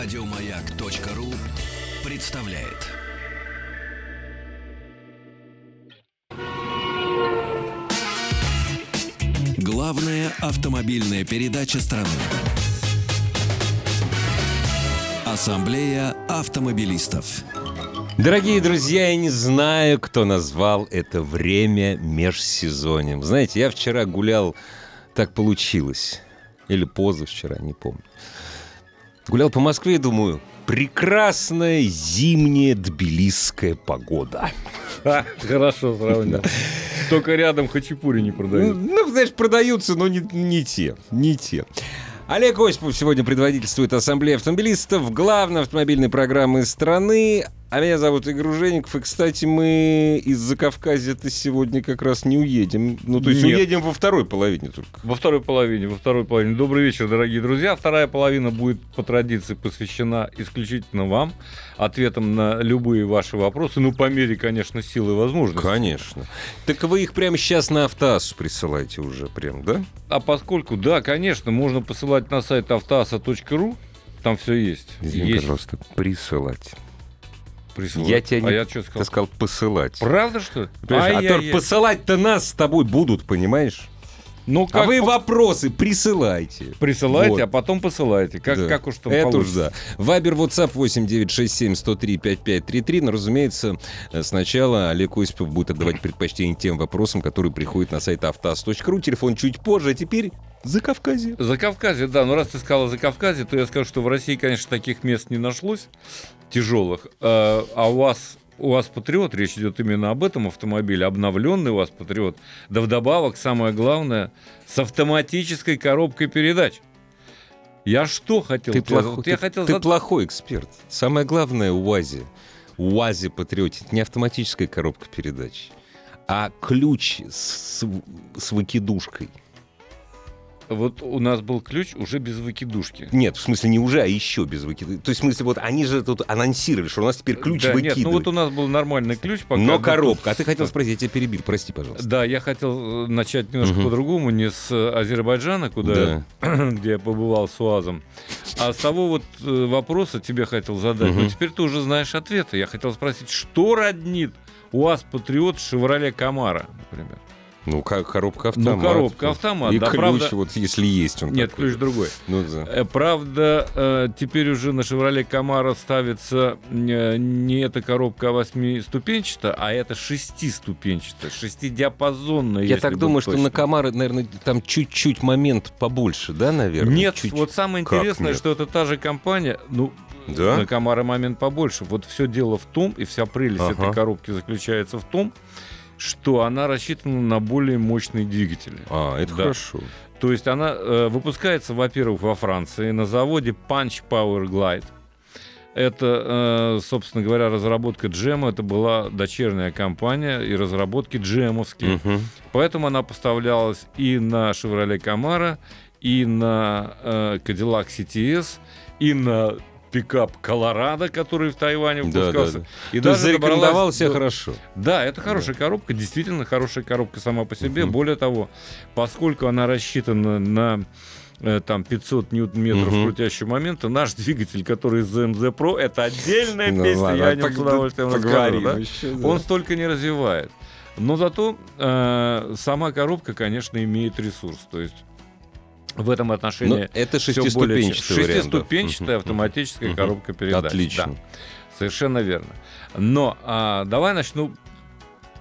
Радиомаяк.ру представляет. Главная автомобильная передача страны. Ассамблея автомобилистов. Дорогие друзья, я не знаю, кто назвал это время межсезоньем. Знаете, я вчера гулял, так получилось. Или позавчера, не помню. Гулял по Москве и думаю, прекрасная зимняя тбилисская погода. Хорошо сравнил. Только рядом хачапури не Ну, продают. ну, знаешь, продаются, но не, не те, не те. Олег Осипов сегодня предводительствует Ассамблея автомобилистов главной автомобильной программы страны. А меня зовут Игорь Ужеников. И, кстати, мы из Закавказья-то сегодня как раз не уедем. Ну, то есть Нет. уедем во второй половине только. Во второй половине, во второй половине. Добрый вечер, дорогие друзья. Вторая половина будет по традиции посвящена исключительно вам, ответам на любые ваши вопросы. Ну, по мере, конечно, силы и возможностей. Конечно. Так вы их прямо сейчас на автоассу присылаете уже прям, да? А поскольку, да, конечно, можно посылать на сайт автоаса.ру, там все есть. Извини, есть пожалуйста, присылать. Присылать. Я тебя А не- я что Ты сказал? сказал посылать. Правда, что ли? А Ай-яй-яй. посылать-то нас с тобой будут, понимаешь? Ну, А как вы по- вопросы присылайте. присылайте, Вот. а потом посылайте. Как, Да. как уж там Это уж получится. да. Вайбер, WhatsApp 8967 103 5533. Но, разумеется, э, сначала Олег Осипов будет отдавать предпочтение тем вопросам, которые приходят на сайт автоаз.ру. Телефон чуть позже, а теперь за Кавказье. Закавказье, да. Но раз ты сказала Закавказье, то я скажу, что в России, конечно, таких мест не нашлось тяжелых. А а у вас у вас Патриот, речь идет именно об этом автомобиле, обновленный у вас Патриот. Да вдобавок, самое главное, с автоматической коробкой передач. Я что хотел? Ты, плохой, вот я ты- хотел ты зад- плохой эксперт. Самое главное у УАЗе, УАЗе Патриоте, это не автоматическая коробка передач, а ключ с, с выкидушкой. Вот у нас был ключ уже без выкидушки. Нет, в смысле не уже, а еще без выкидушки. То есть, в смысле, вот они же тут анонсировали, что у нас теперь ключ Да, выкидывает. Нет, ну вот у нас был нормальный ключ. Пока Но коробка. А ты хотел спросить, я тебя перебил, прости, пожалуйста. Да, я хотел э, начать немножко Мгм. по-другому, не с э, Азербайджана, куда, где я побывал с УАЗом, а с того вот э, вопроса тебе хотел задать. Мгм. Но теперь ты уже знаешь ответы. Я хотел спросить, что роднит УАЗ Патриот Шевроле Камара, например? Ну, как коробка автомат. Ну, коробка автомат, И да, ключ, правда- вот если есть он Нет, такой. ключ другой. Ну, да. Э, Правда, э, теперь уже на Шевроле Камара ставится э, не эта коробка восьмиступенчатая, а это шестиступенчатая, шестидиапазонная. Я если так думаю, что точным. на Камары, наверное, там чуть-чуть момент побольше, да, наверное? Нет, Чуть- вот самое интересное, что это та же компания, ну, Да? на Камара момент побольше. Вот все дело в том, и вся прелесть Ага. этой коробки заключается в том, что она рассчитана на более мощные двигатели. А, это Да. хорошо. То есть она э, выпускается, во-первых, во Франции на заводе Punch Power Glide. Это, э, собственно говоря, разработка джема. Это была дочерняя компания и разработки джемовские. Мгм. Поэтому она поставлялась и на Chevrolet Camaro, и на э, Cadillac CTS, и на пикап Колорадо, который в Тайване Да, да, выпускался. да. И То есть зарекомендовал себя хорошо. Да, это хорошая коробка, действительно хорошая коробка сама по себе. Мгм. Более того, поскольку она рассчитана на э, там 500 ньютон-метров Мгм. крутящего момента, наш двигатель, который из ZMZ Pro, это отдельная Ну песня, ладно, я пог- с удовольствием расскажу. да. еще, да. Он столько не развивает. Но зато э, сама коробка, конечно, имеет ресурс. То есть в этом Но отношении это всё более. Шестиступенчатая автоматическая коробка передач. Отлично. Да, совершенно верно. Но а, давай начну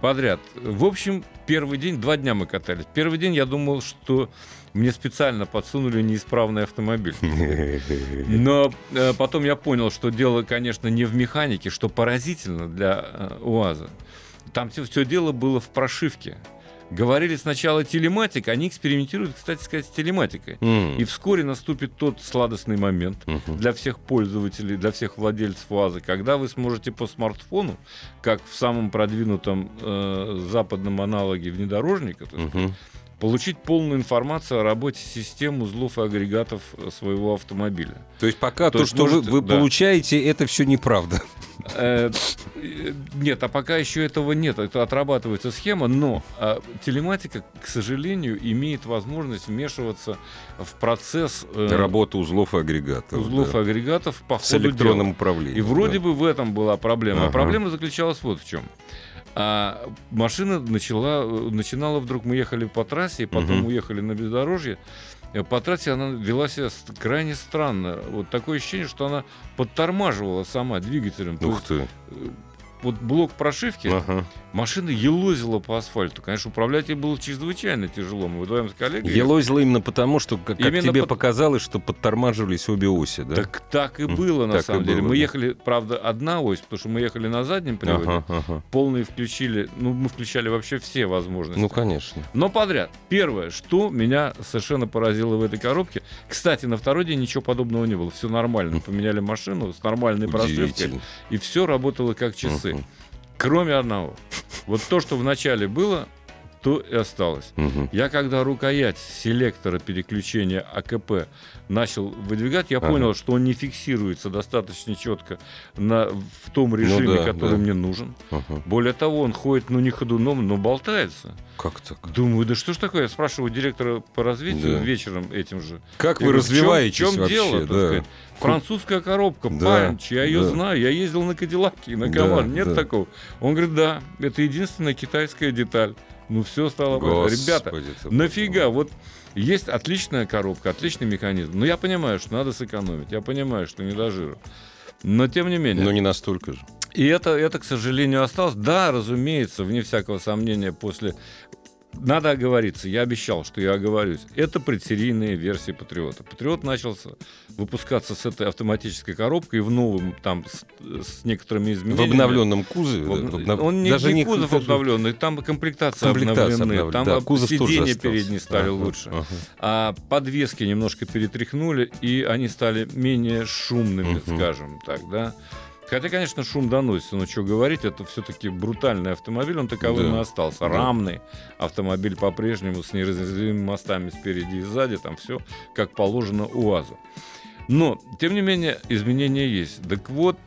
подряд. В общем, первый день, два дня мы катались. Первый день я думал, что мне специально подсунули неисправный автомобиль. Но э, потом я понял, что дело, конечно, не в механике, что поразительно для э, УАЗа. Там все, дело было в прошивке. Говорили сначала телематик, они экспериментируют, кстати сказать, с телематикой. М. И вскоре наступит тот сладостный момент Мгм. для всех пользователей, для всех владельцев УАЗа, когда вы сможете по смартфону, как в самом продвинутом э, западном аналоге внедорожника, Мгм. Получить полную информацию о работе систем, узлов и агрегатов э, своего автомобиля. То есть пока То то, есть что вы, можете- вы да. получаете, это все неправда. Э, э, Нет, а пока еще этого нет. Это отрабатывается схема, но телематика, к сожалению, имеет возможность вмешиваться в процесс э, Работа узлов и агрегатов. узлов да. и агрегатов по С дела. электронным управлением. И вроде да. бы в этом была проблема. А проблема заключалась вот в чем. А машина начала, э, начинала вдруг, мы ехали по трассе, и потом Мгм. уехали на бездорожье. Э, По трассе она вела себя с- крайне странно. Вот такое ощущение, что она подтормаживала сама двигателем. Ух ты. Вот блок прошивки, Ага. машина елозила по асфальту. Конечно, управлять ей было чрезвычайно тяжело. Мы вдвоем с коллегой... Елозило именно потому, что, как, Именно тебе пот- показалось, что подтормаживались обе оси, да? Так так и было, на так самом деле. было, Мы да. ехали, правда, одна ось, потому что мы ехали на заднем приводе. Ага, ага. полные включили, ну, мы включали вообще все возможности. Ну, конечно. Но подряд. Первое, что меня совершенно поразило в этой коробке. Кстати, на второй день ничего подобного не было. Все нормально. Поменяли машину с нормальной прошивкой. И все работало как часы. Кроме одного. Вот то, что вначале было, то и осталось. Мгм. Я когда рукоять селектора переключения АКП начал выдвигать, я Ага. понял, что он не фиксируется достаточно четко на, в том режиме, Ну да, который да. мне нужен. Ага. Более того, он ходит, ну, не ходуном, но болтается. Как так? Думаю, да что ж такое? Я спрашиваю директора по развитию Да. вечером этим же. Как Я вы говорю, в чём- развиваетесь В чем, вообще? дело? да. сказать? Французская коробка, Да, панч, я ее да. знаю, я ездил на Кадиллаке, на Да, Камар, нет да. такого. Он говорит, да, это единственная китайская деталь. Ну все стало. Ребята, Господи ты, нафига? Вот есть отличная коробка, отличный механизм. Но я понимаю, что надо сэкономить, я понимаю, что не до жира. Но тем не менее. Но не настолько же. И это, это, к сожалению, осталось. Да, разумеется, вне всякого сомнения, после... Надо оговориться, я обещал, что я оговорюсь. Это предсерийные версии Патриота. Патриот начался выпускаться с этой автоматической коробкой в новом, там, с, с некоторыми В изменениями. обновленном кузове. В да, в обнов- Он не, даже не кузов даже- обновленный, там комплектация, комплектация обновлены, обновлена, там да, кузов сиденья передние стали Ага, лучше. ага. А подвески немножко перетряхнули, и они стали менее шумными, Мгм. скажем так, да. Хотя, конечно, шум доносится, но что говорить, это все-таки брутальный автомобиль, он таковым Да. и остался. Да. Рамный автомобиль по-прежнему с неразделимыми мостами спереди и сзади, там все как положено УАЗу. Но, тем не менее, изменения есть. Так вот,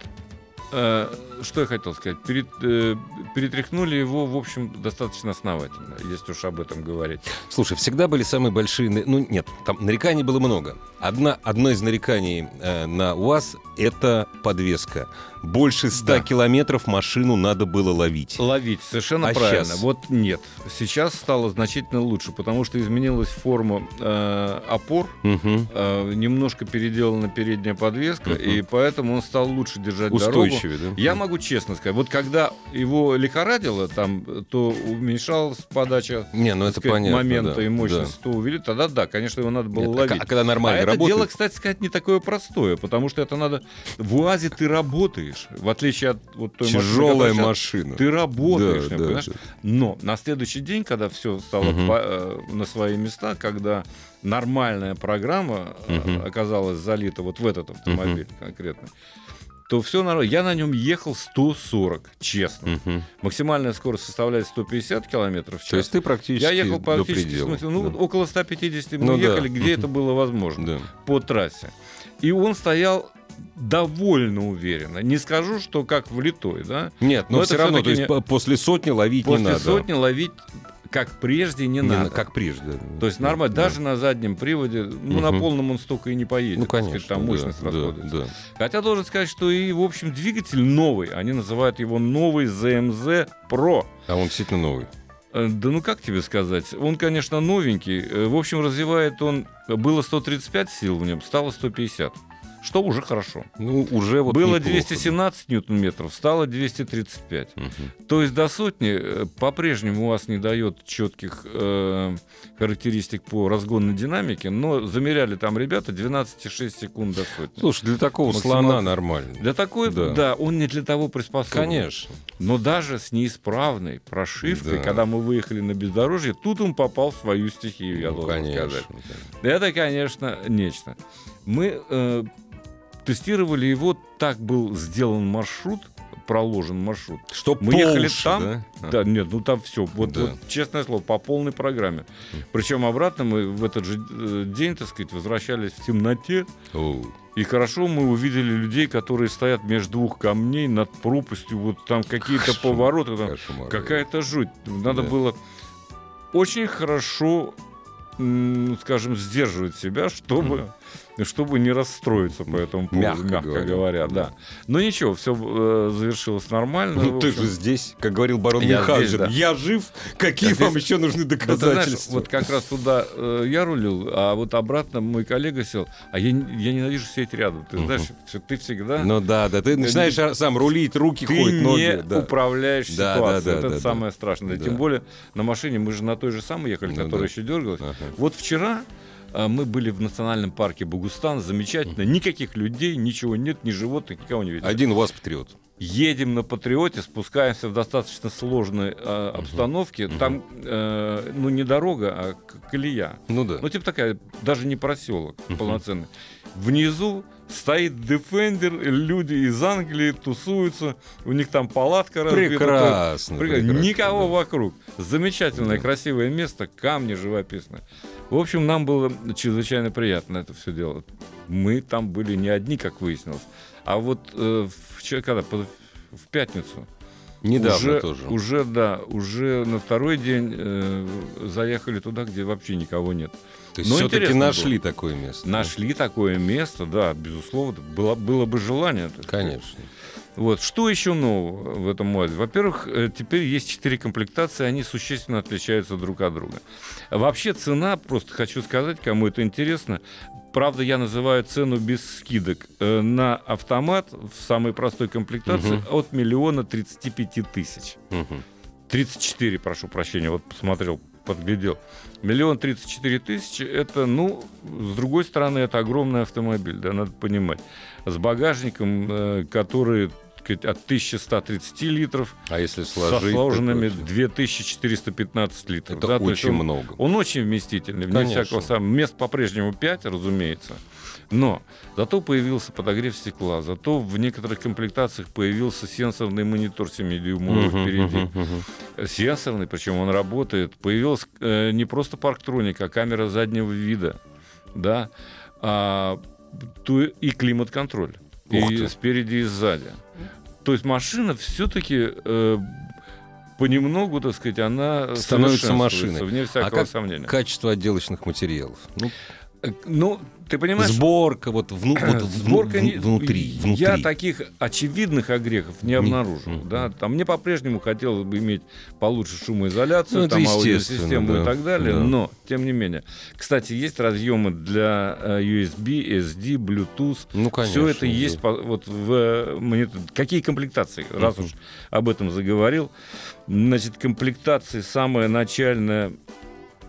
э, что я хотел сказать. Перед, э, перетряхнули его, в общем, достаточно основательно, если уж об этом говорить. Слушай, всегда были самые большие... Ну, нет, там нареканий было много. Одна, одно из нареканий э, на УАЗ — это подвеска. Больше 100 Да. километров машину надо было ловить. Ловить, совершенно А правильно. щас? Вот нет. Сейчас стало значительно лучше, потому что изменилась форма э, опор, Мгм. э, немножко переделана передняя подвеска, Мгм. и поэтому он стал лучше держать дорогу. Устойчивее, да? Я могу честно сказать, вот когда его лихорадило, там, то уменьшалась подача Не, ну это сказать, понятно. момента да, и мощности, то увели, тогда да, конечно, его надо да. было Нет, а ловить. к- А когда нормально А это работает... дело, кстати сказать, не такое простое, потому что это надо... В УАЗе ты работаешь, в отличие от вот той машины, Тяжелая щас- машина. Ты работаешь, Да, да, понимаешь? да. Но на следующий день, когда все стало Мгм. по- э, на свои места, когда нормальная программа Мгм. оказалась залита вот в этот автомобиль конкретно, то все нормально. Я на нем ехал 140, честно. Мгм. Максимальная скорость составляет 150 километров в час. То есть ты практически я ехал до практически, предела. смысле, ну, Да. около 150 мы Ну да. ехали, где это было возможно, Да. по трассе. И он стоял довольно уверенно. Не скажу, что как влитой, да? Нет, но, Но все равно, то есть не- по- после сотни ловить После не надо. сотни ловить как прежде не, Не надо. на- Как прежде. То есть нормально, Да. даже на заднем приводе, ну, на Мгм. полном он столько и не поедет. Ну, так сказать, конечно. там да, мощность да, расходуется. да. Хотя должен сказать, что и, в общем, двигатель новый. Они называют его новый ZMZ Pro. А он действительно новый. Э, Да ну как тебе сказать? Он, конечно, новенький. Э, В общем, развивает он... Было 135 сил в нем, стало 150. Что уже хорошо. Ну, уже вот Было неплохо. 217 ньютон-метров, стало 235. Мгм. То есть до сотни э, по-прежнему у вас не дает четких э, характеристик по разгонной динамике, но замеряли там ребята 12,6 секунд до сотни. Слушай, для такого Максимал- слона нормально. Для такой, Да. да. он не для того приспособлен. Конечно. Но даже с неисправной прошивкой, Да. когда мы выехали на бездорожье, тут он попал в свою стихию, я Ну, должен конечно. сказать. Это, конечно, нечто. Мы э, тестировали его, так был сделан маршрут проложен маршрут. Что Мы по ехали там, да? А. Да, нет, ну там все. Вот, Да. вот, честное слово, по полной программе. Причем обратно мы в этот же э, день, так сказать, возвращались в темноте. Оу. И хорошо мы увидели людей, которые стоят между двух камней над пропастью. Вот там какие-то повороты. там Кошмар. Какая-то жуть. Надо Да. было очень хорошо, скажем, сдерживать себя, чтобы, чтобы не расстроиться по этому поводу, Мягко мягко, говоря. говоря. Да. Но ничего, все завершилось нормально. Ну ты же здесь, как говорил барон Я Мюнхгаузен, здесь, да. я жив, какие вам здесь- еще нужны Ну, ты знаешь, доказательства? вот как раз туда э, я рулил, а вот обратно мой коллега сел. А я, я ненавижу сидеть рядом. Ты Мгм. знаешь, ты всегда Ну да, да, ты начинаешь а, сам рулить, руки ты ходят, ноги. не да. управляешь Да, ситуацией. да, да, это да, да. самое страшное. Да. Тем более на машине мы же на той же самой ехали, Ну которая да. еще дергалась. Ага. Вот вчера а, мы были в национальном парке Бугустан, замечательно, никаких людей, ничего нет, ни животных, никого не видели. Один у вас патриот. Едем на Патриоте, спускаемся в достаточно сложной э, обстановке. Мгм. Там, э, ну, не дорога, а колея. Ну да. Ну, типа такая, даже не проселок Мгм. полноценный. Внизу стоит Defender, люди из Англии тусуются, у них там палатка разбита. прекрасно, Прик- прекрасно, Никого да. вокруг. Замечательное, Да. красивое место, камни живописные. В общем, нам было чрезвычайно приятно это все делать. Мы там были не одни, как выяснилось. А вот э, вчера, когда, в пятницу, Недавно уже, тоже. уже, да, уже на второй день э, заехали туда, где вообще никого нет. То есть но все-таки нашли такое место. да? Нашли такое место, да, безусловно, было, было бы желание. сказать. Конечно. Вот. Что еще нового в этом моде? Во-первых, э, теперь есть четыре комплектации, они существенно отличаются друг от друга. Вообще цена, просто хочу сказать, кому это интересно, правда, я называю цену без скидок, э, на автомат в самой простой комплектации Мгм. от миллиона 35 тысяч. Мгм. 34, прошу прощения, вот посмотрел, подглядел. Миллион тридцать четыре тысячи, это, ну, с другой стороны, это огромный автомобиль, да, надо понимать. С багажником, э, который сказать, от 1130 литров, А если со сложить... сложенными так вот, 2415 литров. Это да, очень он- много. он очень вместительный, вне Конечно. всякого сомнения. Мест по-прежнему 5, разумеется. Но зато появился подогрев стекла, зато в некоторых комплектациях появился сенсорный монитор 7-дюймовый Мгм, впереди. мгм, мгм. Сенсорный, причем он работает. Появилась э, не просто парктроник, а камера заднего вида. Да? А, то и климат-контроль. И спереди, и сзади. То есть машина все-таки понемногу, так сказать, она Становится машиной. Вне всякого А как сомнения. Качество отделочных материалов. Ну, Э, Ну, ты понимаешь, сборка вот, вну- вот вну- Сборка вну- не- внутри, внутри. Я таких очевидных огрехов не обнаружил. Мгм. Да? Там мне по-прежнему хотелось бы иметь получше шумоизоляцию, Ну, там аудиосистему да. и так далее. Да. Но, тем не менее. Кстати, есть разъемы для э, USB, SD, Bluetooth. Ну, конечно. Все это да. есть по- вот в э, монитор- Какие комплектации? Раз уж об этом заговорил. Значит, комплектации самая начальная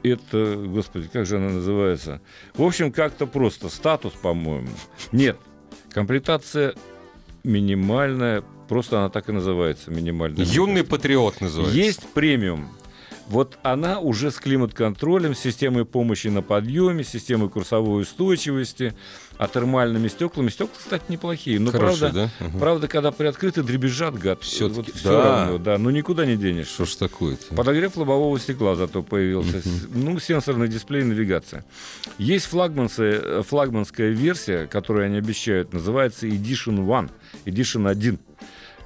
это, господи, как же она называется? В общем, как-то просто. Статус, по-моему. Нет. Комплектация минимальная. Просто она так и называется. Минимальная. Юный патриот называется. Есть премиум. Вот она уже с климат-контролем, системой помощи на подъеме, системой курсовой устойчивости, а термальными стеклами. Стекла, кстати, неплохие. Но Хороший, правда, да? Ага. правда, когда приоткрыты, дребезжат, гад. Всё-таки, Вот да. равно, да. Ну никуда не денешься. Что ж такое-то? Подогрев лобового стекла зато появился. Ну, сенсорный дисплей, навигация. Есть флагманская, э, флагманская версия, которую они обещают, называется Edition One, Edition 1,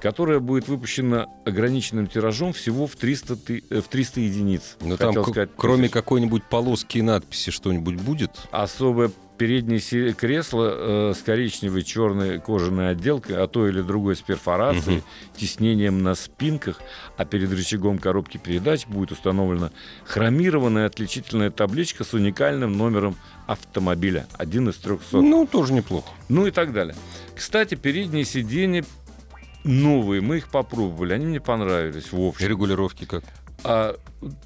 которая будет выпущена ограниченным тиражом всего в 300, ты- э, в 300 единиц. Ну, там, Хотел к- сказать, кроме какой-нибудь полоски и надписи, что-нибудь будет? Особое переднее кресло э, с коричневой черной кожаной отделкой, а то или другой с перфорацией, Мгм. тиснением на спинках, а перед рычагом коробки передач будет установлена хромированная отличительная табличка с уникальным номером автомобиля, один из 300. Ну, тоже неплохо. Ну и так далее. Кстати, передние сиденья новые, мы их попробовали, они мне понравились в общем. Регулировки как? А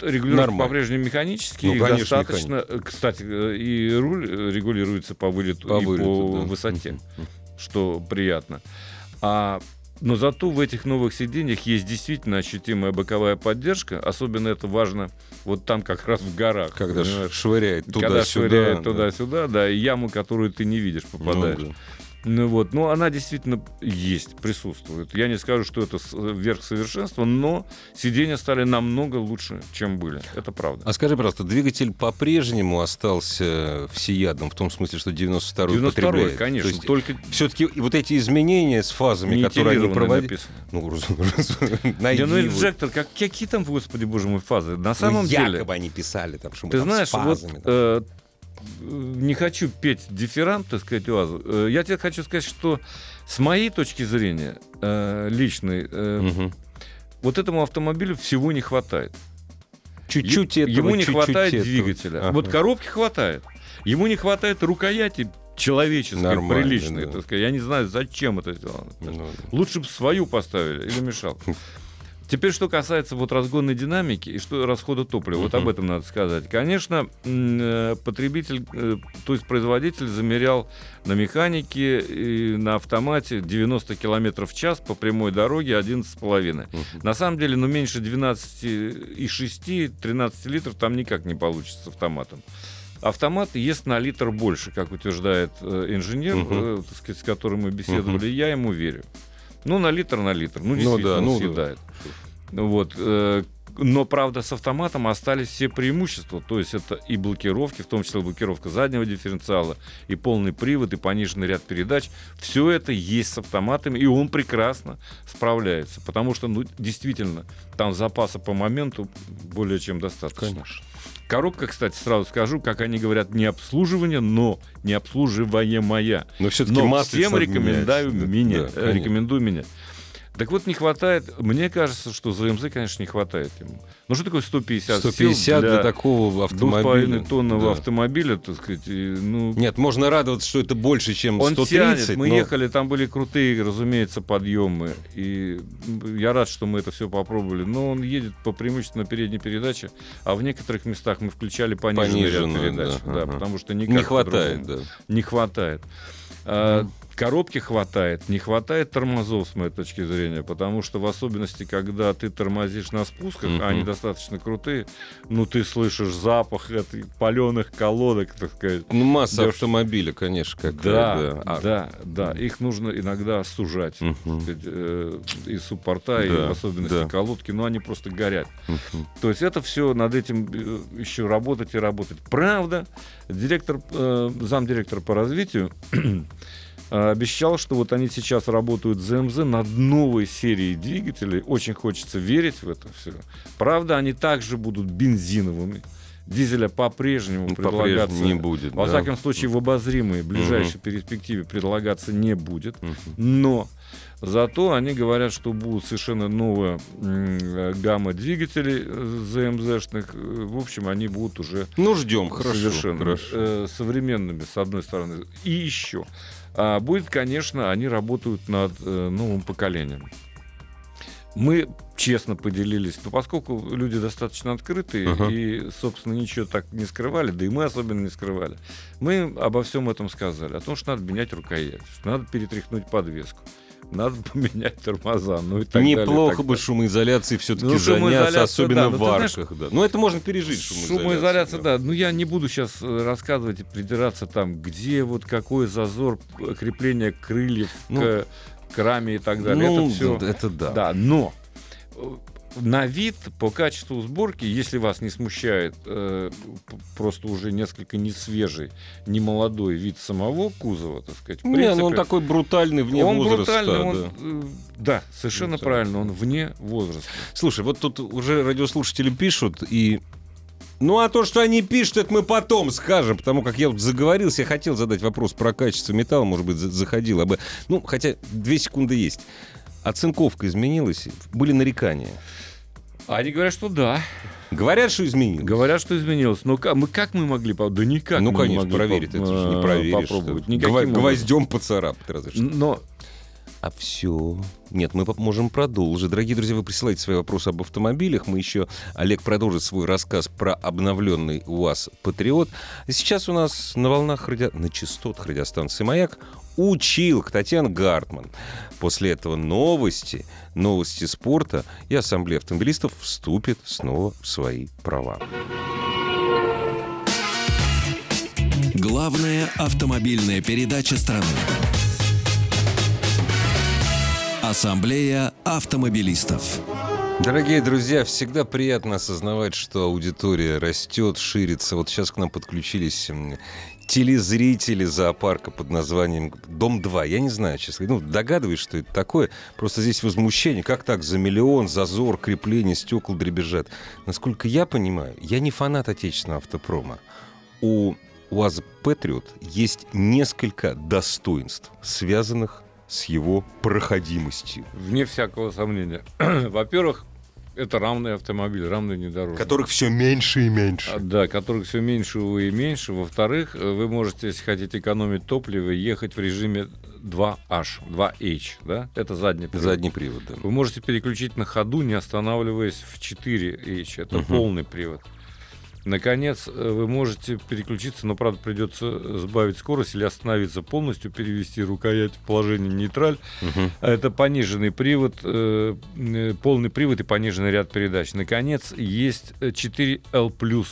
регулировки Нормально. по-прежнему механические, Ну, конечно, достаточно. э, Кстати, э, и руль э, регулируется по вылету По и вылету, по да. высоте, что приятно. А, но зато в этих новых сиденьях есть действительно ощутимая боковая поддержка. Особенно это важно вот там как раз в горах. Когда понимаешь? швыряет Когда туда-сюда. швыряет да. туда-сюда, да, и яму, которую ты не видишь, Ну, попадаешь. да. Ну вот, ну она действительно есть, присутствует. Я не скажу, что это верх совершенства, но сиденья стали намного лучше, чем были. Это правда. А скажи, пожалуйста, двигатель по-прежнему остался всеядным, в том смысле, что 92-й 92-й, потребляет? конечно, То есть только все-таки вот эти изменения с фазами, которые они проводили... Ну, найди ну инжектор, как, какие там, господи, боже мой, фазы? На Ну, самом деле, якобы они писали там, что ты там знаешь, вот э, не хочу петь дифферант, так сказать, УАЗу. Э, я тебе хочу сказать, что с моей точки зрения э, личной, э, Мгм. вот этому автомобилю всего не хватает. Чуть-чуть этого, Ему не чуть-чуть хватает этого. двигателя. Ага. Вот коробки хватает. Ему не хватает рукояти человеческой, Нормально, приличной. да. так сказать. Я не знаю, зачем это сделано. Ну, Лучше бы свою поставили или мешал. Теперь, что касается вот разгонной динамики и что расхода топлива, вот об этом надо сказать. Конечно, э, потребитель, э, то есть производитель замерял на механике и на автомате 90 км в час по прямой дороге 11,5. мгм. На самом деле, ну, меньше 12,6, 13 литров там никак не получится с автоматом. Автомат ест на литр больше, как утверждает э, инженер, Мгм. э, так сказать, с которым мы беседовали, я ему верю. Ну, на литр на литр. Ну, Ну действительно, да, он ну да. съедает. Ну Вот. э, Но, правда, с автоматом остались все преимущества. То есть это и блокировки, в том числе блокировка заднего дифференциала, и полный привод, и пониженный ряд передач. Все это есть с автоматами, и он прекрасно справляется. Потому что, ну, действительно, там запаса по моменту более чем достаточно. Конечно. Коробка, кстати, сразу скажу, как они говорят, не обслуживание, но не обслуживаемая. Но все-таки Но всем рекомендую меняется. Да, меня, да, рекомендую меня. Так вот, не хватает, мне кажется, что ЗМЗ, конечно, не хватает ему. Ну что такое 150, 150 сил для, для, такого автомобиля. 2,5 тонного Да. автомобиля, так сказать, и, ну, Нет, можно радоваться, что это больше, чем он 130. тянет. Мы но- ехали, там были крутые, разумеется, подъемы. И я рад, что мы это все попробовали. Но он едет по преимущественно передней передаче, а в некоторых местах мы включали пониженный ряд Пониженную, передач. да, Да, ага. потому что никак Не хватает, да. не хватает. А, Коробки хватает, не хватает тормозов, с моей точки зрения, потому что в особенности, когда ты тормозишь на спусках, а они достаточно крутые, ну ты слышишь запах этой паленых колодок, так сказать. Ну, масса Лёш- автомобиля, конечно, Да, какая. да, А- да, Их нужно иногда сужать. Так сказать, э, И суппорта, и Да, в особенности да. колодки, но они просто горят. Мгм. То есть это все над этим э, еще работать и работать. Правда, директор, э, замдиректора по развитию обещал, что вот они сейчас работают ЗМЗ над новой серией двигателей. Очень хочется верить в это все. Правда, они также будут бензиновыми. Дизеля по-прежнему Ну, предлагаться по-прежнему не будет. Во да. всяком случае, в обозримой ближайшей перспективе предлагаться не будет. Мгм. Но зато они говорят, что будут совершенно новая э, гамма двигателей э, ЗМЗшных. Э, В общем, они будут уже Ну, ждем, хорошо. совершенно хорошо. э, современными, с одной стороны. И еще. А будет, конечно, они работают над э, новым поколением. Мы честно поделились, но поскольку люди достаточно открытые Ага. и, собственно, ничего так не скрывали, да и мы особенно не скрывали, мы обо всем этом сказали. О том, что надо менять рукоять, что надо перетряхнуть подвеску, надо поменять тормоза, ну и так далее. Неплохо так бы далее. шумоизоляцией все-таки Ну, заняться, особенно да, но в знаешь, арках. Да. Ну, это можно пережить, шумоизоляцию. Шумоизоляция, да. Ну, я не буду сейчас рассказывать и придираться там, где вот какой зазор э, крепления крыльев Ну, к, к раме и так далее. Ну, это все. это да. Да, но э, на вид, по качеству сборки, если вас не смущает э, просто уже несколько не свежий, не молодой вид самого кузова, так сказать, Не, ну он принципе, такой брутальный вне он возраста. брутальный, он, да. э, да, совершенно Да. правильно, он вне возраста. Слушай, вот тут уже радиослушатели пишут, и... Ну, а то, что они пишут, это мы потом скажем, потому как я вот заговорился, я хотел задать вопрос про качество металла, может быть, за- заходил бы. Ну, хотя две секунды есть. Оцинковка изменилась, были нарекания. А Они говорят, что да. Говорят, что изменилось. Говорят, что изменилось. Но как мы, как мы могли... Да никак ну, мы не конечно, могли проверить, по- это же не э, проверишь. попробовать. что Никаким гва-. Гвоздем поцарапать разве что. Но А все. Нет, мы можем продолжить. Дорогие друзья, вы присылайте свои вопросы об автомобилях. Мы еще, Олег продолжит свой рассказ про обновленный УАЗ Патриот. И сейчас у нас на волнах, радио... на частотах радиостанции «Маяк» училка Татьяна Гартман. После этого новости, новости спорта и Ассамблея автомобилистов вступит снова в свои права. Главная автомобильная передача страны. Ассамблея автомобилистов. Дорогие друзья, всегда приятно осознавать, что аудитория растет, ширится. Вот сейчас к нам подключились телезрители зоопарка под названием «Дом-2». Я не знаю, честно. Ну, догадываюсь, что это такое. Просто здесь возмущение. Как так? За миллион, зазор, крепление, стекол дребезжат. Насколько я понимаю, я не фанат отечественного автопрома. У УАЗ «Патриот» есть несколько достоинств, связанных с его проходимостью. Вне всякого сомнения. Во-первых, это равный автомобиль, равный внедорожник. Которых все меньше и меньше. А, Да, которых все меньше и меньше. Во-вторых, э, вы можете, если хотите экономить топливо, ехать в режиме 2H, 2H, да? Это задний привод. Задний привод, да. Вы можете переключить на ходу, не останавливаясь в 4H. Это Мгм. полный привод. Наконец, э, вы можете переключиться, но, правда, придется сбавить скорость или остановиться полностью, перевести рукоять в положение нейтраль. А Это пониженный привод, э, э, полный привод и пониженный ряд передач. Наконец, есть э, 4L+,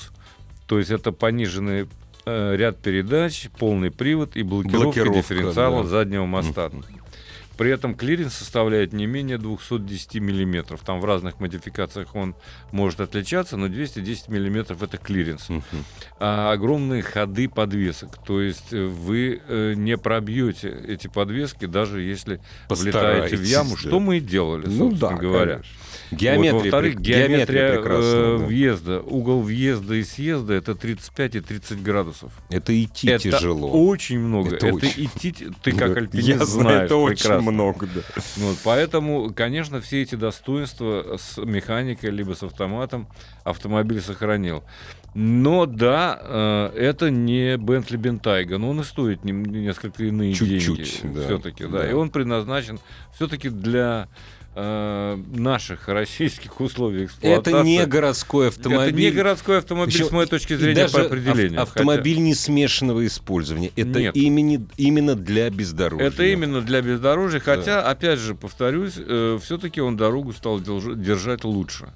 то есть это пониженный э, ряд передач, полный привод и блокировка, Блокировка, дифференциала да. заднего моста. Мгм. При этом клиренс составляет не менее 210 миллиметров. Там в разных модификациях он может отличаться, но 210 миллиметров это клиренс. А огромные ходы подвесок. То есть э, вы э, не пробьете эти подвески, даже если влетаете в Постарайтесь, яму, да. что мы и делали, Ну собственно да, говоря. конечно. Геометрия, Вот, во-вторых, геометрия, прекрасная, э, да. въезда. Угол въезда и съезда это 35 и 30 градусов. Это идти это тяжело. очень много. Это Это, очень. идти, ты как Да. альпинист Я знаешь это очень прекрасно. много, да. Вот, поэтому, конечно, все эти достоинства с механикой либо с автоматом автомобиль сохранил. Но да, э, это не Bentley Bentayga, но он и стоит несколько иные Чуть-чуть, деньги. да, Все-таки, да. да. И он предназначен все-таки для э, наших российских условий эксплуатации. Это не городской автомобиль. Это не городской автомобиль, Причем с моей точки зрения, даже по определению. ав- автомобиль не смешанного использования. Это Нет. имени- именно для бездорожья. Это именно для бездорожья, хотя, опять же, повторюсь, все-таки он дорогу стал держ- держать лучше.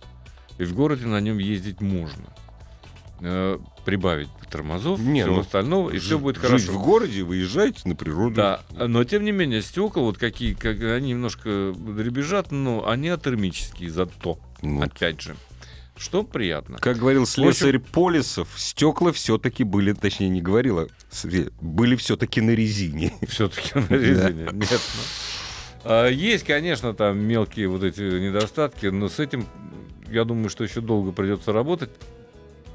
И в городе на нем ездить можно. Э, Прибавить тормозов, Не, всего ну, остального, и все будет Жить хорошо. в городе, выезжайте на природу. Да, но тем не менее, стекла, вот какие, как, они немножко дребезжат, но они атермические зато, Вот. опять же. Что приятно. Как говорил слесарь Полисов, стекла все-таки были, точнее не говорила, были все-таки на резине. Все-таки на резине. Нет. ну. А, Есть, конечно, там мелкие вот эти недостатки, но с этим, я думаю, что еще долго придется работать.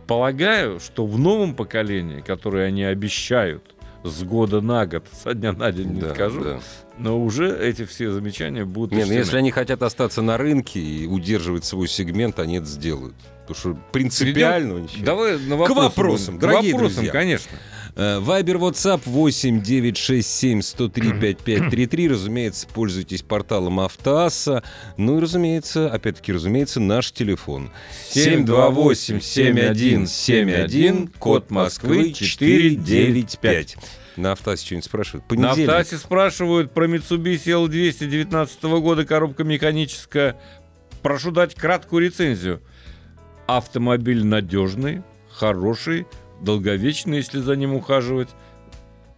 Полагаю, что в новом поколении, которое они обещают с года на год, со дня на день не Да, скажу, да. но уже эти все замечания будут Не, ну если они хотят остаться на рынке и удерживать свой сегмент, они это сделают. Потому что принципиально ничего. Давай на вопросы вопросам, будем. дорогие К вопросам, друзья. конечно. Вайбер, WhatsApp 8 967 103 5533. Разумеется, пользуйтесь порталом Автоасса. Ну и, разумеется, опять-таки, разумеется, наш телефон. 728-7171, код Москвы 495. На Автоассе что-нибудь спрашивают? На Понедельник. Автоасе спрашивают про Mitsubishi L200 19 года, коробка механическая. Прошу дать краткую рецензию. Автомобиль надежный, хороший, долговечный, если за ним ухаживать.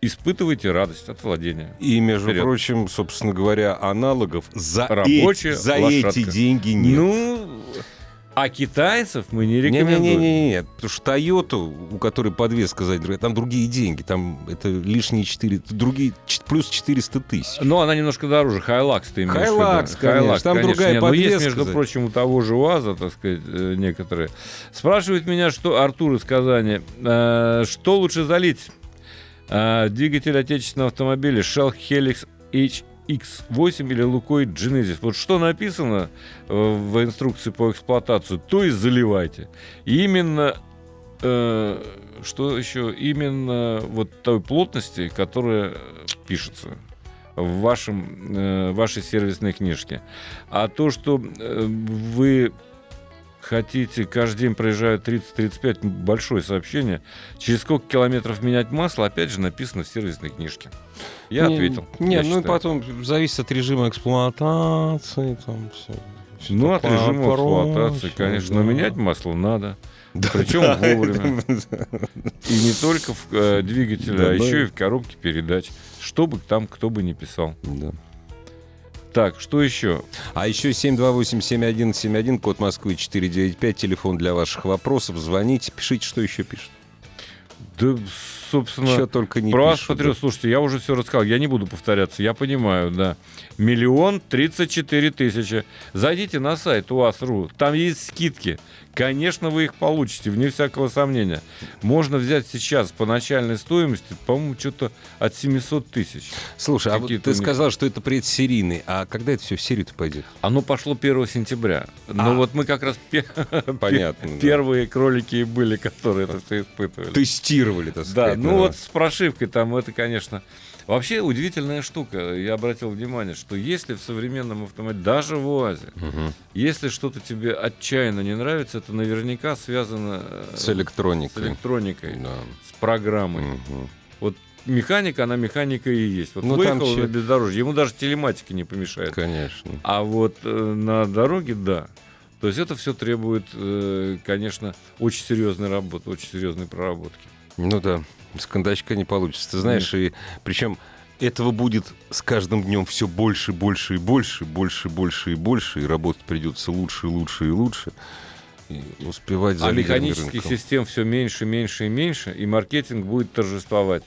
Испытывайте радость от владения. И, между Вперед. прочим, собственно говоря, аналогов за, Рабочая эти, за лошадка. эти деньги нет. Ну, а китайцев мы не рекомендуем. Не-не-не, потому что Toyota, у которой подвеска другая, там другие деньги, там это лишние 4, другие, плюс 400 тысяч. Но она немножко дороже. Хайлакс ты имеешь в виду. Конечно, там другая Нет, но есть, подвеска, между да. прочим, у того же УАЗа, так сказать, э, некоторые. Спрашивают меня, что Артур из Казани, э, что лучше залить? Э, двигатель отечественного автомобиля Shell Helix HX8 или Лукой Genesis. Вот что написано э, в инструкции по эксплуатации, то и заливайте. И именно э, что еще? Именно вот той плотности, которая пишется в вашем, э, вашей сервисной книжке. А то, что э, вы хотите, каждый день проезжают 30-35, большое сообщение, через сколько километров менять масло, опять же написано в сервисной книжке. Я Не- ответил. Не, я ну и потом зависит от режима эксплуатации, там все. Ну, от режима эксплуатации, конечно. Но менять масло надо. Причем вовремя. И не только в э, двигателе, Да, а но еще и- и в коробке передач. Что бы там кто бы ни писал. Да. Так, что еще? А еще 728-7171, код Москвы 495, телефон для ваших вопросов. Звоните, пишите, что еще пишет. Да, собственно, Что только не про вас, пишут, патриот, слушайте, я уже все рассказал, я не буду повторяться, я понимаю, да. Миллион тридцать четыре тысячи. Зайдите на сайт УАЗ.ру, там есть скидки. Конечно, вы их получите, вне всякого сомнения. Можно взять сейчас по начальной стоимости, по-моему, что-то от 700 тысяч. Слушай, а вот ты сказал, что это предсерийный. А когда это все в серию-то пойдет? Оно пошло 1 сентября. Но А. вот мы как раз Понятно, да. первые кролики и были, которые это все испытывали. Тестировали, так Да, сказать. ну вот с прошивкой там это, конечно... Вообще удивительная штука. Я обратил внимание, что если в современном автомобиле, даже в УАЗе, Мгм. если что-то тебе отчаянно не нравится, это наверняка связано э, С с электроникой. электроникой, Да. с программой. Мгм. Вот механика, она механика и есть. Вот Ну, там выехал че- на бездорожье, ему даже телематика не помешает. Конечно. А вот э, на дороге, да. То есть это все требует, э, конечно, очень серьезной работы, очень серьезной проработки. Ну да, с кондачка не получится. Ты знаешь, и причем этого будет с каждым днем все больше, больше и больше, больше, больше и больше, и работать придется лучше, и лучше и лучше. И успевать за а механических рынка. систем все меньше, меньше и меньше, и маркетинг будет торжествовать.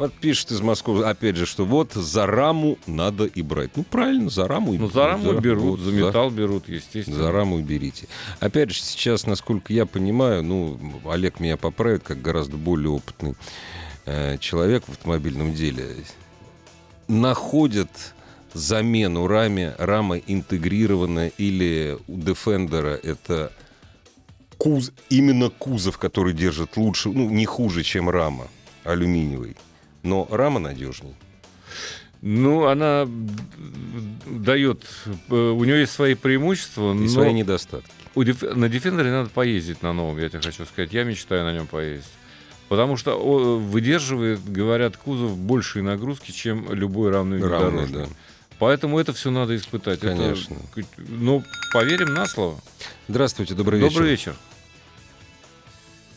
Вот пишет из Москвы, опять же, что вот за раму надо и брать. Ну, правильно, за раму и Ну, за раму берут, вот, за металл берут, естественно. За раму и берите. Опять же, сейчас, насколько я понимаю, ну, Олег меня поправит, как гораздо более опытный э, человек в автомобильном деле, находят замену раме, рама интегрированная или у Defender это куз, именно кузов, который держит лучше, ну, не хуже, чем рама алюминиевый. Но рама надежней. Ну, она дает, э, у нее есть свои преимущества, И но свои недостатки. у Деф- на Defender надо поездить на новом, я тебе хочу сказать. Я мечтаю на нем поездить. Потому что о, выдерживает, говорят, кузов большие нагрузки, чем любой равный внедорожник. да. Поэтому это все надо испытать. Это, Конечно. ну, поверим на слово. Здравствуйте, добрый вечер. Добрый вечер.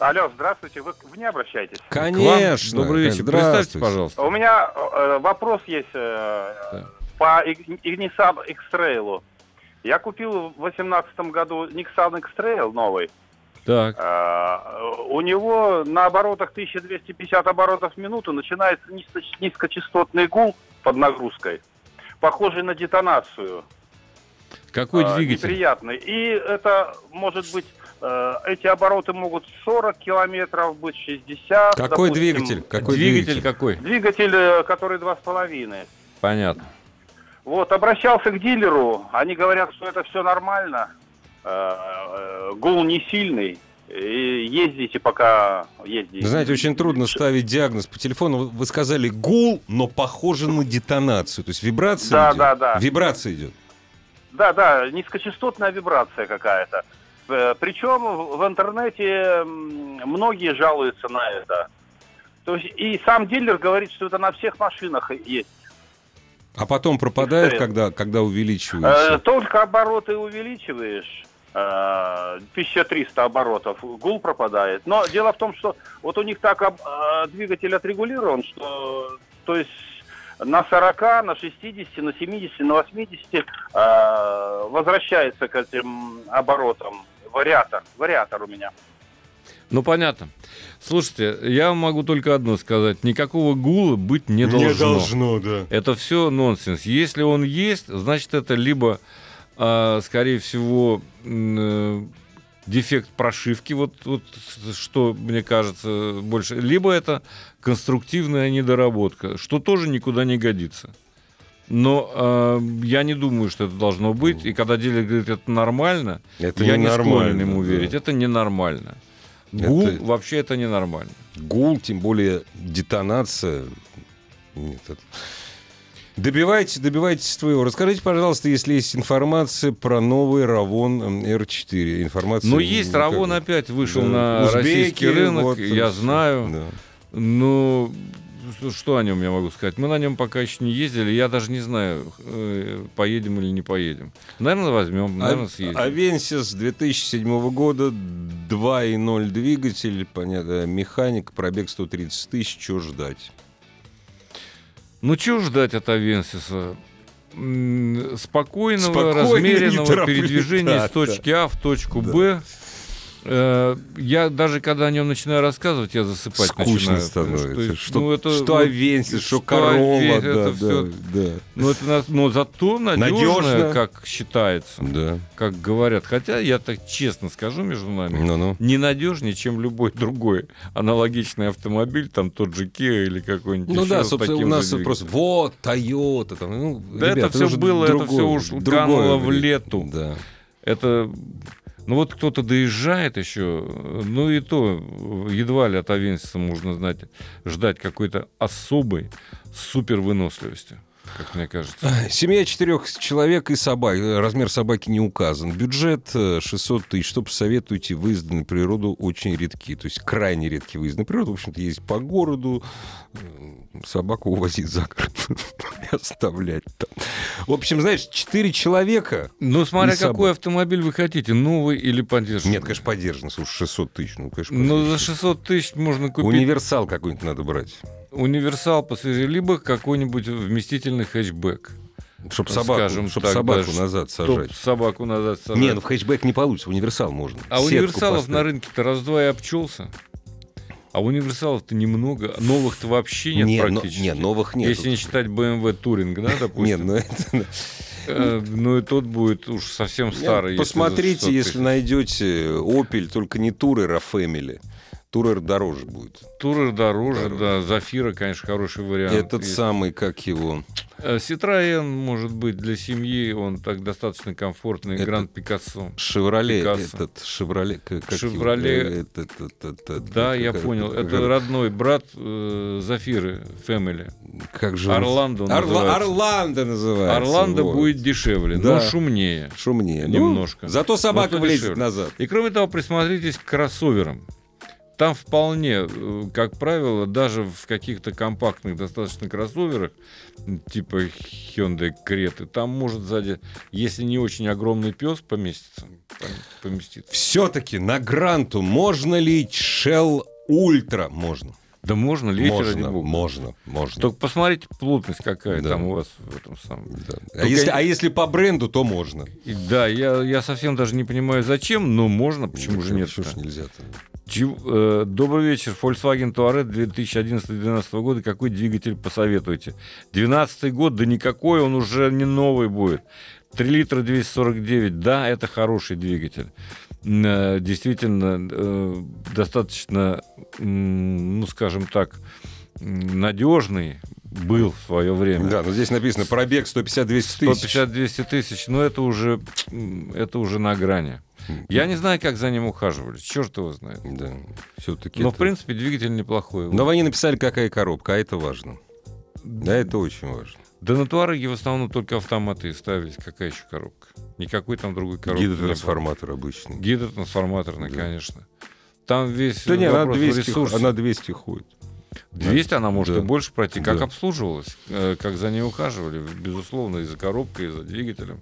Алло, здравствуйте, вы ко мне обращаетесь? Конечно. К Добрый вечер. Здравствуйте. Представьте, пожалуйста. У меня э, вопрос есть э, Да. по Ignisan X-Trail. Я купил в 2018 году Nissan X-Trail новый. Так. Э, у него на оборотах 1250 оборотов в минуту начинается низко- низкочастотный гул под нагрузкой, похожий на детонацию. Какой Э, двигатель? Неприятный. И это может быть, э, эти обороты могут 40 километров быть, 60. Какой допустим. двигатель? Какой двигатель, двигатель? какой? Двигатель, э, который 2,5. Понятно. Вот, обращался к дилеру, они говорят, что это все нормально, э, э, гул не сильный, и ездите пока ездите. Знаете, очень трудно ставить диагноз по телефону. Вы- Вы сказали гул, но похоже на детонацию. То есть вибрация Да, идет? да, да. Вибрация идет. Да, да, низкочастотная вибрация какая-то. Э, Причем в интернете многие жалуются на это. То есть и сам дилер говорит, что это на всех машинах есть. А потом пропадает, когда, когда Э, увеличивается. Только обороты увеличиваешь, э, 1300 оборотов, гул пропадает. Но дело в том, что вот у них так об- э, двигатель отрегулирован, что то есть на 40, на 60, на 70, на 80 э, возвращается к этим оборотам вариатор. Вариатор у меня. Ну, понятно. Слушайте, я могу только одно сказать. Никакого гула быть не должно. да. Это все нонсенс. Если он есть, значит, это либо, а, скорее всего, э, дефект прошивки, вот, вот что мне кажется больше, либо это конструктивная недоработка, что тоже никуда не годится. Но а, я не думаю, что это должно быть. И когда дилер говорит, это нормально, Это я не склонен ему да. верить. Это ненормально. Гул Это- вообще это ненормально. Гул, тем более детонация. Нет, это- Добивайтесь, добивайтесь своего. Расскажите, пожалуйста, если есть информация про новый Равон м, R4. Информация... Ну, есть никак- Равон опять вышел Да. на Узбеки, российский рынок, вот, я знаю. Да. Ну, что- о нем я могу сказать? Мы на нем пока еще не ездили, я даже не знаю, э, поедем или не поедем. Наверное, возьмем, наверное, съездим. Авенсис 2007 года, 2.0 двигатель, понятно, механик, пробег 130 тысяч, что ждать? Ну, чего ждать от Авенсиса? спокойного, Спокойно, размеренного передвижения да, из точки А в точку Да. Б. Э, Я даже когда о нем начинаю рассказывать, я засыпать Скучно начинаю. становится. То есть, что, ну, это что вот- Овенси, что что Корова. Овен- да, это да, всё- да. Ну, это, но зато надежно, как считается, Да. как говорят. Хотя я так честно скажу между нами, Ну-ну. ненадежнее, чем любой другой аналогичный автомобиль, там тот же Kia или какой-нибудь Ну еще да, собственно, у нас просто вот Toyota. Там, ну, Да это ребята, всё уже было, это другое- всё уж другое кануло в лету. Да. Это, ну вот кто-то доезжает еще, ну и то едва ли от Авенсиса можно знать, ждать какой-то особой супер выносливости, как мне кажется. Семья четырех человек и собак. Размер собаки не указан. Бюджет э, 600 тысяч. Что посоветуете? Выезды на природу очень редки. То есть крайне редкие выезды на природу. В общем-то, ездить по городу, э, собаку увозить за город и оставлять там. В общем, знаешь, четыре человека... Ну, смотря какой автомобиль вы хотите, новый или поддержанный. Нет, конечно, поддержано. Слушай, 600 тысяч. Ну, конечно, Ну, за поддержано. 600 тысяч можно купить Универсал какой-нибудь надо брать. универсал посвежее, либо какой-нибудь вместительный хэтчбэк. Чтобы собаку, скажем чтоб так, собаку да, назад Чтоб сажать. собаку назад сажать. Не, ну в хэтчбэк не получится, в универсал можно. А Сетку универсалов поставить. на рынке-то раз-два и обчелся. А универсалов-то немного. Новых-то вообще нет Не, но- практически. не, новых нет. Если не считать BMW Touring, да, допустим. Нет, ну это... Э, Ну и тот будет уж совсем старый. Посмотрите, 600 если найдете Opel, только не Tourer, а Family. Tourer дороже будет. Турер дороже, Дороже. да. Зафира, конечно, хороший вариант. Этот Есть. самый, как его... Э, Citroёn, может быть, для семьи, он так достаточно комфортный. Это- Гранд Пикассо. Шевроле, этот, Шевроле... как- как его? Шевроле. Э, этот, этот, этот, Да, я как- понял. как- Это родной брат э, Зафиры, Family. Как же Орландо он Орла- называется. Орландо называется. Орландо вот. будет дешевле, Да. но шумнее. Шумнее. Ну, Немножко. зато собака Зато влезет дешевле. назад. И кроме того, присмотритесь к кроссоверам. Там вполне, э, как правило, даже в каких-то компактных достаточно кроссоверах, типа Hyundai Креты, там может сзади, если не очень огромный пес поместится, пом- поместится. Все-таки на Гранту можно ли Shell Ультра? Можно. Да можно, лейте ради можно, бога. можно, можно. Только посмотрите плотность какая Да. там у вас в этом самом. Да. А, Только если, я- а если по бренду, то можно. И да, я, я совсем даже не понимаю, зачем, но можно, почему же нет? Почему ж нельзя-то? Чего- э, Добрый вечер. Volkswagen Touareg 2011-2012 года. Какой двигатель посоветуете? 12 год, да никакой, он уже не новый будет. 3 литра 249, да, это хороший двигатель. Э, Действительно, э, достаточно, ну, скажем так, надежный был в свое время. Да, но здесь написано пробег 150-200 тысяч. 150-200 тысяч, но это уже, это уже на грани. Я не знаю, как за ним ухаживали, черт его знает. Да, все-таки. Но, в принципе, двигатель неплохой. Но не написали, какая коробка, а это важно. Да, это очень важно. Да на Туареге в основном только автоматы и ставились. Какая еще коробка? Никакой там другой коробки не. Гидротрансформатор обычный. Гидротрансформаторный, Да. конечно. Там весь Да нет, она вопрос в 200, ресурсе. она 200 ходит. 200 она может Да. и больше пройти. Как Да. обслуживалась, э, как за ней ухаживали, безусловно, и за коробкой, и за двигателем.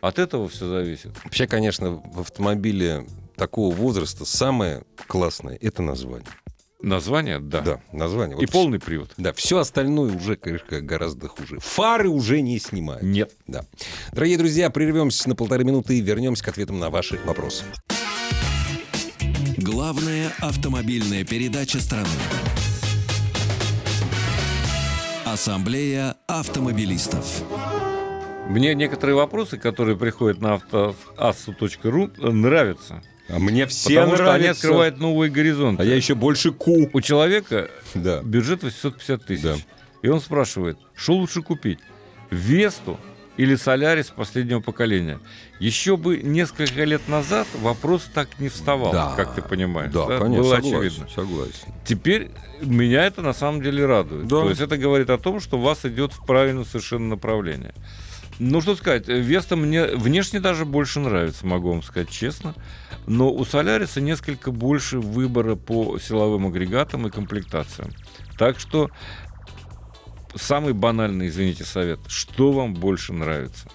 От этого все зависит. Вообще, конечно, в автомобиле такого возраста самое классное — это название. Название, да. Да, название. И Вот полный привод. Да, все остальное уже, конечно, гораздо хуже. Фары уже не снимают. Нет. Да. Дорогие друзья, прервемся на полторы минуты и вернемся к ответам на ваши вопросы. Главная автомобильная передача страны. Ассамблея автомобилистов. Мне некоторые вопросы, которые приходят на автоассу.ру, нравятся. А мне все потому что они нравятся. открывают новые горизонты. А я еще больше ку. У человека Да. бюджет 850 тысяч. Да. И он спрашивает, что лучше купить? Весту или Солярис последнего поколения? Еще бы несколько лет назад вопрос так не вставал, Да. как ты понимаешь. Да, да? конечно, Было согласен, очевидно. согласен. Теперь меня это на самом деле радует. Да. То есть это говорит о том, что вас идет в правильном совершенно направлении. Ну, что сказать, Веста мне внешне даже больше нравится, могу вам сказать честно. Но у Соляриса несколько больше выбора по силовым агрегатам и комплектациям. Так что самый банальный, извините, совет. Что вам больше нравится?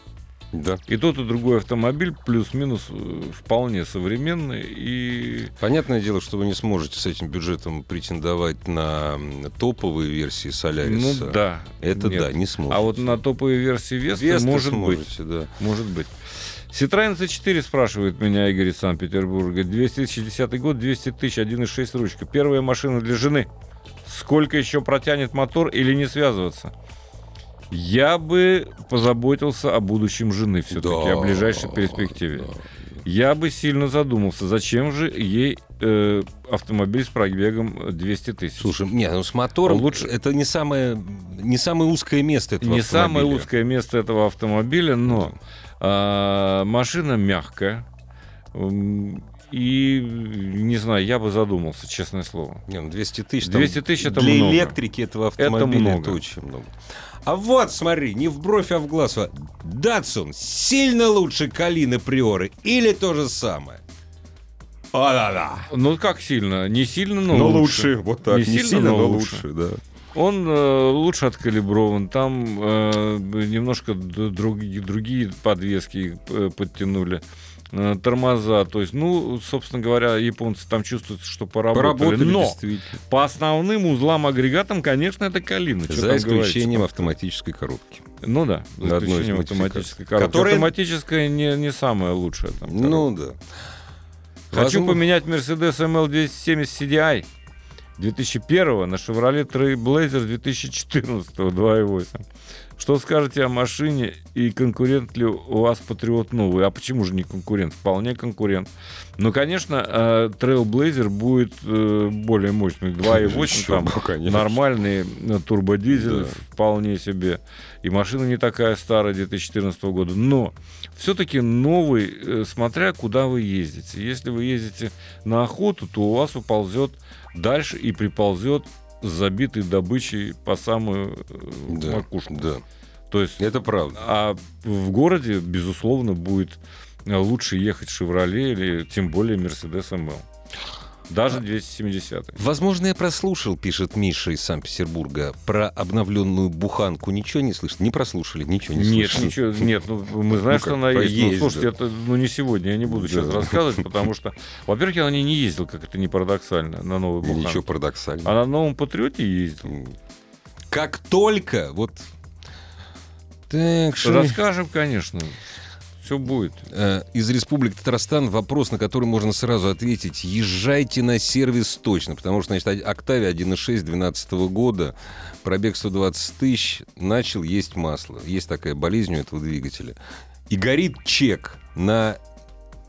Да. И тот, и другой автомобиль плюс-минус э, вполне современный. И Понятное дело, что вы не сможете с этим бюджетом претендовать на топовые версии Соляриса. ну да. Это нет. да, не сможете. А вот на топовой версии Весты Веста может быть. сможете, да. Может быть. Citroёn C4 спрашивает меня Игорь из Санкт-Петербурга. 2010 год, 200 тысяч, 1.6 ручка. Первая машина для жены. Сколько еще протянет мотор или не связываться? Я бы позаботился о будущем жены все-таки, Да, о ближайшей перспективе. да. Я бы сильно задумался, зачем же ей э, автомобиль с пробегом 200 тысяч. Слушай, не, ну с мотором Лучше-. Это не самое, не самое узкое место этого не самое автомобиля. узкое место этого автомобиля, но а, машина мягкая. И не знаю, я бы задумался, честное слово. Не, ну 200 тысяч. 200 тысяч это для много. электрики этого автомобиля это, много. очень много. А вот, смотри, не в бровь, а в глаз. Датсун сильно лучше Калины Приоры или то же самое? А-да-да. Ну как сильно? Не сильно, но, Но лучше. лучше, вот так. Не сильно, но лучше. да. Он э, лучше откалиброван. Там э, немножко д- другие, другие подвески э, подтянули. Э, Тормоза, то есть, ну, собственно говоря, японцы там чувствуют, что поработали. Поработали Но по основным узлам агрегатам, конечно, это Калина. За исключением говорить? автоматической коробки. Ну да, за исключением автоматической коробки. Которая- Автоматическая не, не самая лучшая. Там, коробка. Ну да. Хочу Возможно- поменять Mercedes ML270 CDI 2001 на Chevrolet Trailblazer 2014 2.8. Что скажете о машине и конкурент ли у вас Патриот новый? А почему же не конкурент? Вполне конкурент. Ну, конечно, э, Trailblazer будет э, более мощный. 2.8 Еще там конечно. нормальный э, турбодизель Да. вполне себе. И машина не такая старая 2014 года. Но все-таки новый, э, смотря куда вы ездите. Если вы ездите на охоту, то у вас уползет дальше и приползет с забитой добычей по самую э, Да, макушку. да. То есть, Это правда. а в городе, безусловно, будет э, лучше ехать «Шевроле» или тем более «Мерседес МЛ». Даже 270 Возможно, я прослушал, пишет Миша из Санкт-Петербурга, про обновленную буханку. Ничего не слышно? Не прослушали? Ничего не Нет, ничего, нет, ну мы знаем, Ну, что она есть. есть, ну, слушайте, да. это ну не сегодня, я не буду сейчас Да. рассказывать, потому что, во-первых, я на ней не ездил, как это не парадоксально, на новой Буханке. Ничего парадоксального. А на новом Патриоте ездил. Как только вот... Так, что... Расскажем, конечно. Все будет. Э, Из Республики Татарстан вопрос, на который можно сразу ответить. Езжайте на сервис точно, потому что, значит, Октавия 1.6 12 года, пробег 120 тысяч, начал есть масло. Есть такая болезнь у этого двигателя. И горит чек на,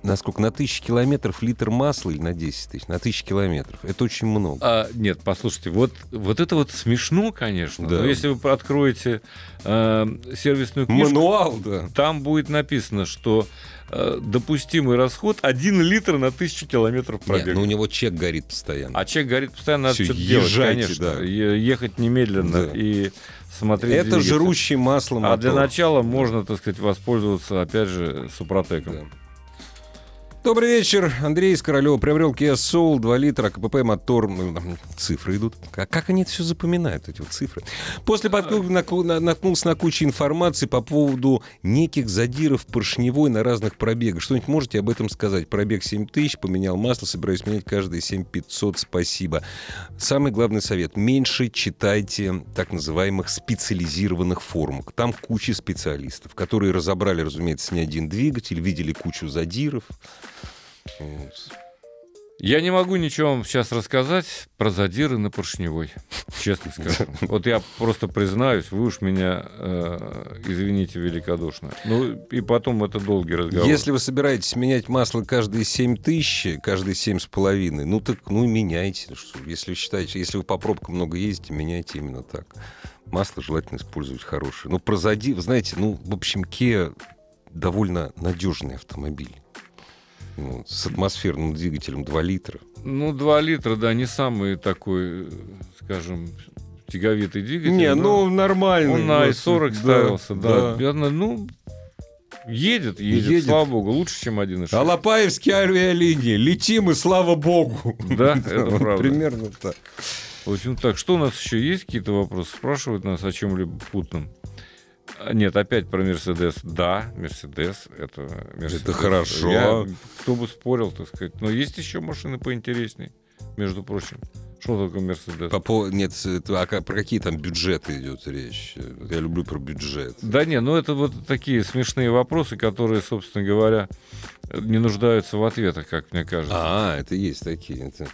на сколько? На тысячу километров литр масла или на 10 тысяч? На тысячу километров. Это очень много. А, нет, послушайте, вот, вот это вот смешно, конечно. Да. Но если вы откроете э, сервисную книжку, Мануал, да. там будет написано, что э, допустимый расход 1 литр на тысячу километров Нет, пробега. но у него чек горит постоянно. А человек говорит, постоянно надо что-то делать, конечно. да. Ехать немедленно Да. и смотреть Это двигатель. жрущий масло А для мотор. начала можно, так сказать, воспользоваться, опять же, супротеком. Да. Добрый вечер. Андрей из Королева приобрел Kia Soul 2 литра, КПП, мотор. Ну, Цифры идут. А как они это все запоминают, эти вот цифры? После на- наткнулся на кучу информации по поводу неких задиров поршневой на разных пробегах. Что-нибудь можете об этом сказать? Пробег 7 тысяч, поменял масло, собираюсь менять каждые 7500. Спасибо. Самый главный совет. Меньше читайте так называемых специализированных форумов. Там куча специалистов, которые разобрали, разумеется, не один двигатель, видели кучу задиров. Вот. Я не могу ничего вам сейчас рассказать про задиры на поршневой, честно скажу. Вот я просто признаюсь, вы уж меня, э, извините, великодушно. Ну, и потом это долгий разговор. Если вы собираетесь менять масло каждые 7 тысяч, каждые семь с половиной, ну так ну и меняйте. Ну если вы считаете, если вы по пробкам много ездите, меняйте именно так. Масло желательно использовать хорошее. Ну, про задир, знаете, ну, в общем, Kia довольно надежный автомобиль. Ну, с атмосферным двигателем 2 литра. Ну, 2 литра, да, не самый такой, скажем, тяговитый двигатель. Не, ну нормально. Он на i40 ставился, да. Я, ну, едет, едет, Едет. слава богу, лучше, чем 1.6. Алапаевские авиалинии. Летим, и слава богу. Да, это правда. Примерно так. В общем, так, что у нас еще есть какие-то вопросы? Спрашивают нас о чем-либо путном. А, Нет, опять про Мерседес. Да, Мерседес. Это, Mercedes. Это хорошо. Я- кто бы спорил, так сказать. Но есть еще машины поинтересней, между прочим. Что такое Мерседес? По пов- Нет, это- а про какие там бюджеты идет речь? Я люблю про бюджет. Да не, ну это вот такие смешные вопросы, которые, собственно говоря, не нуждаются в ответах, как мне кажется. А, это есть такие. это-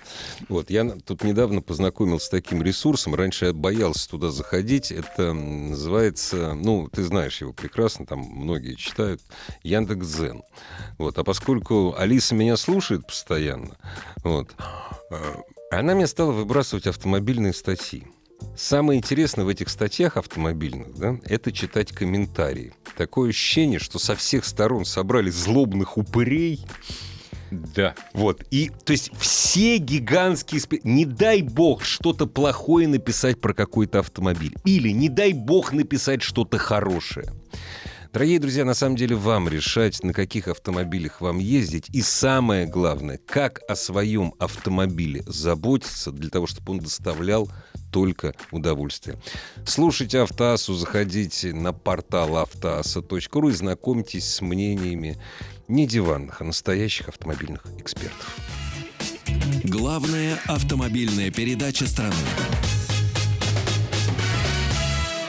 Вот, я тут недавно познакомился с таким ресурсом. Раньше я боялся туда заходить. Это называется, ну, ты знаешь его прекрасно, там многие читают, Яндекс.Зен. Вот, а поскольку Алиса меня слушает постоянно, вот, э, она мне стала выбрасывать автомобильные статьи. Самое интересное в этих статьях автомобильных, да, это читать комментарии. Такое ощущение, что со всех сторон собрали злобных упырей, Да. вот. И, то есть, все гигантские... спе- Не дай бог что-то плохое написать про какой-то автомобиль. Или не дай бог написать что-то хорошее. Дорогие друзья, на самом деле вам решать, на каких автомобилях вам ездить. И самое главное, как о своем автомобиле заботиться для того, чтобы он доставлял только удовольствие. Слушайте Автоасу, заходите на портал автоаса.ру и знакомьтесь с мнениями не диванных, а настоящих автомобильных экспертов. Главная автомобильная передача страны.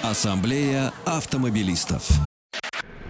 Ассамблея автомобилистов.